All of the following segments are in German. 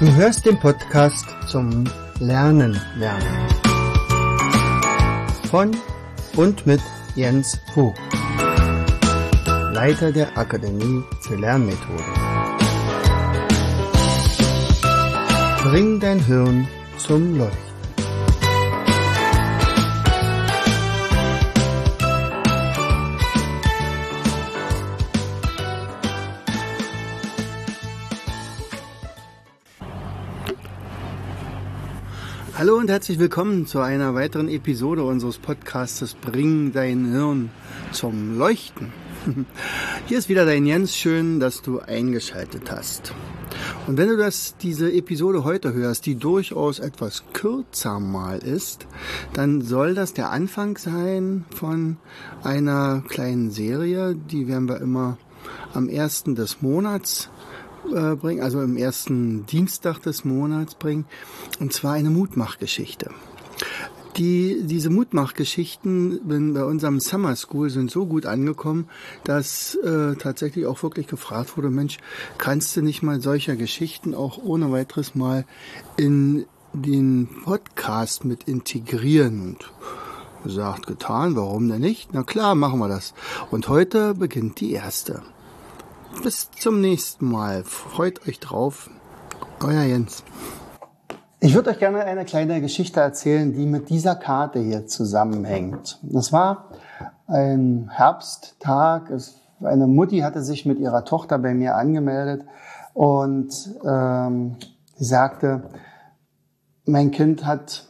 Du hörst den Podcast zum Lernen lernen. Von und mit Jens Hu, Leiter der Akademie für Lernmethoden. Bring dein Hirn zum Leuchten. Hallo und herzlich willkommen zu einer weiteren Episode unseres Podcastes Bring dein Hirn zum Leuchten. Hier ist wieder dein Jens. Schön, dass du eingeschaltet hast. Und wenn du das, diese Episode heute hörst, die durchaus etwas kürzer mal ist, dann soll das der Anfang sein von einer kleinen Serie, die werden wir immer am ersten des Monats äh, bringen, also im ersten Dienstag des Monats bringen, und zwar eine Mutmachgeschichte. Die, diese Mutmachgeschichten bei unserem Summer School sind so gut angekommen, dass äh, tatsächlich auch wirklich gefragt wurde, Mensch, kannst du nicht mal solcher Geschichten auch ohne weiteres mal in den Podcast mit integrieren? Und gesagt, getan, warum denn nicht? Na klar, machen wir das. Und heute beginnt die erste. Bis zum nächsten Mal. Freut euch drauf. Euer Jens. Ich würde euch gerne eine kleine Geschichte erzählen, die mit dieser Karte hier zusammenhängt. Das war ein Herbsttag. eine Mutti hatte sich mit ihrer Tochter bei mir angemeldet und ähm, sie sagte, mein Kind hat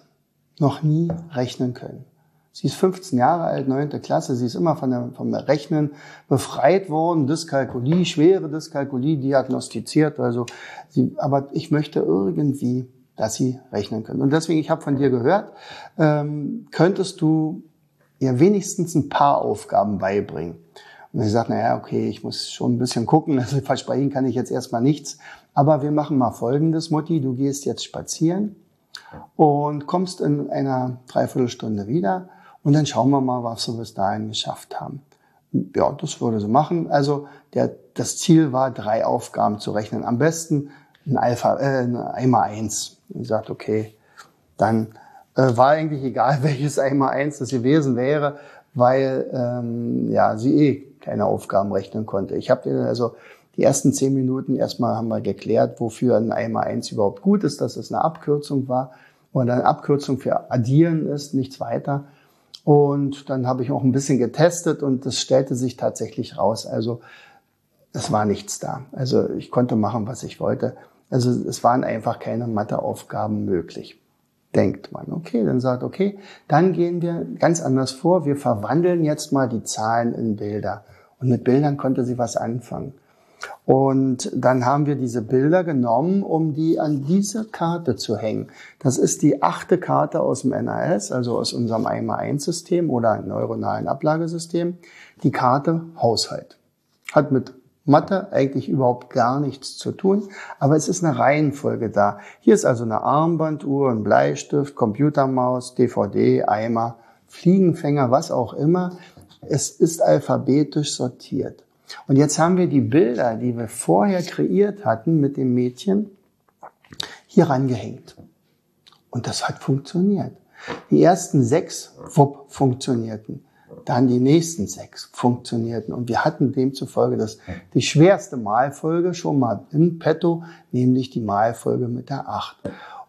noch nie rechnen können. Sie ist 15 Jahre alt, neunte Klasse. Sie ist immer von der, vom Rechnen befreit worden. Dyskalkulie, schwere Dyskalkulie diagnostiziert. Also sie, aber ich möchte irgendwie, dass sie rechnen können. Und deswegen, ich habe von dir gehört, ähm, könntest du ihr wenigstens ein paar Aufgaben beibringen. Und sie sagt, na ja, okay, ich muss schon ein bisschen gucken. Also versprechen kann ich jetzt erstmal nichts. Aber wir machen mal Folgendes, Mutti. Du gehst jetzt spazieren und kommst in einer Dreiviertelstunde wieder und dann schauen wir mal, was wir bis dahin geschafft haben. Ja, das würde sie machen. Also der, das Ziel war, drei Aufgaben zu rechnen. Am besten ein Alpha, äh, einmal eins. Und sagt, okay, dann äh, war eigentlich egal, welches einmal eins das gewesen wäre, weil ähm, ja sie eh keine Aufgaben rechnen konnte. Ich habe also die ersten zehn Minuten erstmal haben wir geklärt, wofür ein einmal eins überhaupt gut ist, dass es eine Abkürzung war und eine Abkürzung für addieren ist, nichts weiter. Und dann habe ich auch ein bisschen getestet und es stellte sich tatsächlich raus. Also es war nichts da. Also ich konnte machen, was ich wollte. Also es waren einfach keine Matheaufgaben möglich. Denkt man, okay, dann sagt, okay, dann gehen wir ganz anders vor. Wir verwandeln jetzt mal die Zahlen in Bilder. Und mit Bildern konnte sie was anfangen. Und dann haben wir diese Bilder genommen, um die an diese Karte zu hängen. Das ist die achte Karte aus dem NAS, also aus unserem 1x1-System oder neuronalen Ablagesystem. Die Karte Haushalt. Hat mit Mathe eigentlich überhaupt gar nichts zu tun, aber es ist eine Reihenfolge da. Hier ist also eine Armbanduhr, ein Bleistift, Computermaus, DVD, Eimer, Fliegenfänger, was auch immer. Es ist alphabetisch sortiert. Und jetzt haben wir die Bilder, die wir vorher kreiert hatten mit dem Mädchen, hier rangehängt. Und das hat funktioniert. Die ersten sechs wupp, funktionierten. Dann die nächsten sechs funktionierten. Und wir hatten demzufolge das, die schwerste Malfolge schon mal im Petto, nämlich die Malfolge mit der acht.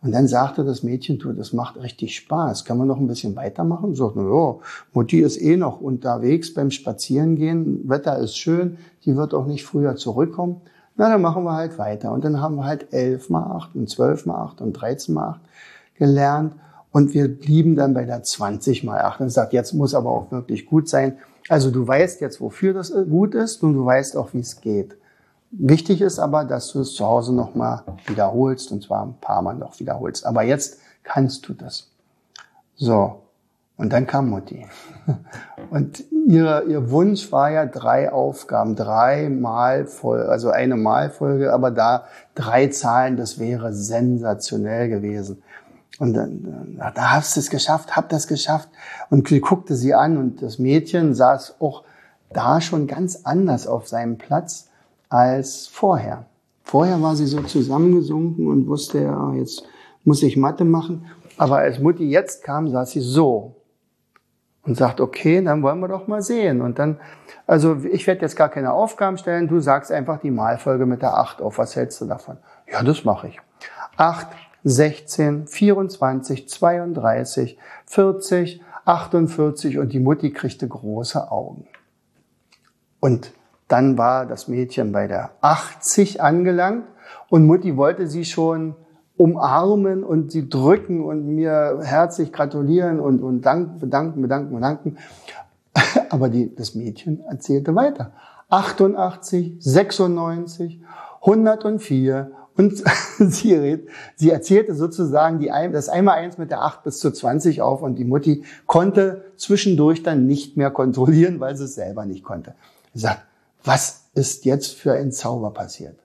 Und dann sagte das Mädchen, du, das macht richtig Spaß. Kann man noch ein bisschen weitermachen? Und sagt, na ja, Mutti ist eh noch unterwegs beim Spazierengehen. Wetter ist schön. Die wird auch nicht früher zurückkommen. Na, dann machen wir halt weiter. Und dann haben wir halt elf mal acht und zwölf mal acht und dreizehn mal acht gelernt. Und wir blieben dann bei der 20 mal acht. Und sagt, jetzt muss aber auch wirklich gut sein. Also du weißt jetzt, wofür das gut ist und du weißt auch, wie es geht. Wichtig ist aber, dass du es zu Hause nochmal wiederholst und zwar ein paar Mal noch wiederholst. Aber jetzt kannst du das. So. Und dann kam Mutti. Und ihre, ihr Wunsch war ja drei Aufgaben, drei Malfolge, also eine Malfolge, aber da drei Zahlen, das wäre sensationell gewesen. Und dann, da hast du es geschafft, hab das geschafft. Und sie guckte sie an und das Mädchen saß auch da schon ganz anders auf seinem Platz als vorher. Vorher war sie so zusammengesunken und wusste, ja, jetzt muss ich Mathe machen. Aber als Mutti jetzt kam, saß sie so und sagt, okay, dann wollen wir doch mal sehen. Und dann, also ich werde jetzt gar keine Aufgaben stellen, du sagst einfach die Malfolge mit der 8 auf. Was hältst du davon? Ja, das mache ich. 8, 16, 24, 32, 40, 48 und die Mutti kriegte große Augen. Und dann war das Mädchen bei der 80 angelangt und Mutti wollte sie schon umarmen und sie drücken und mir herzlich gratulieren und, und danken, bedanken, bedanken, bedanken. Aber die, das Mädchen erzählte weiter. 88, 96, 104 und sie, sie erzählte sozusagen die, das Einmal-Eins mit der 8 bis zu 20 auf und die Mutti konnte zwischendurch dann nicht mehr kontrollieren, weil sie es selber nicht konnte. Sie sagt, was ist jetzt für ein Zauber passiert?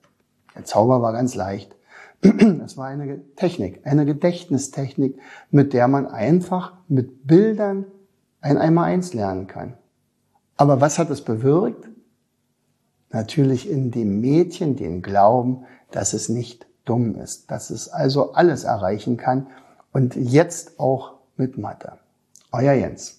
Der Zauber war ganz leicht. Das war eine Technik, eine Gedächtnistechnik, mit der man einfach mit Bildern ein Einmal-Eins lernen kann. Aber was hat es bewirkt? Natürlich in dem Mädchen den Glauben, dass es nicht dumm ist, dass es also alles erreichen kann und jetzt auch mit Mathe. Euer Jens.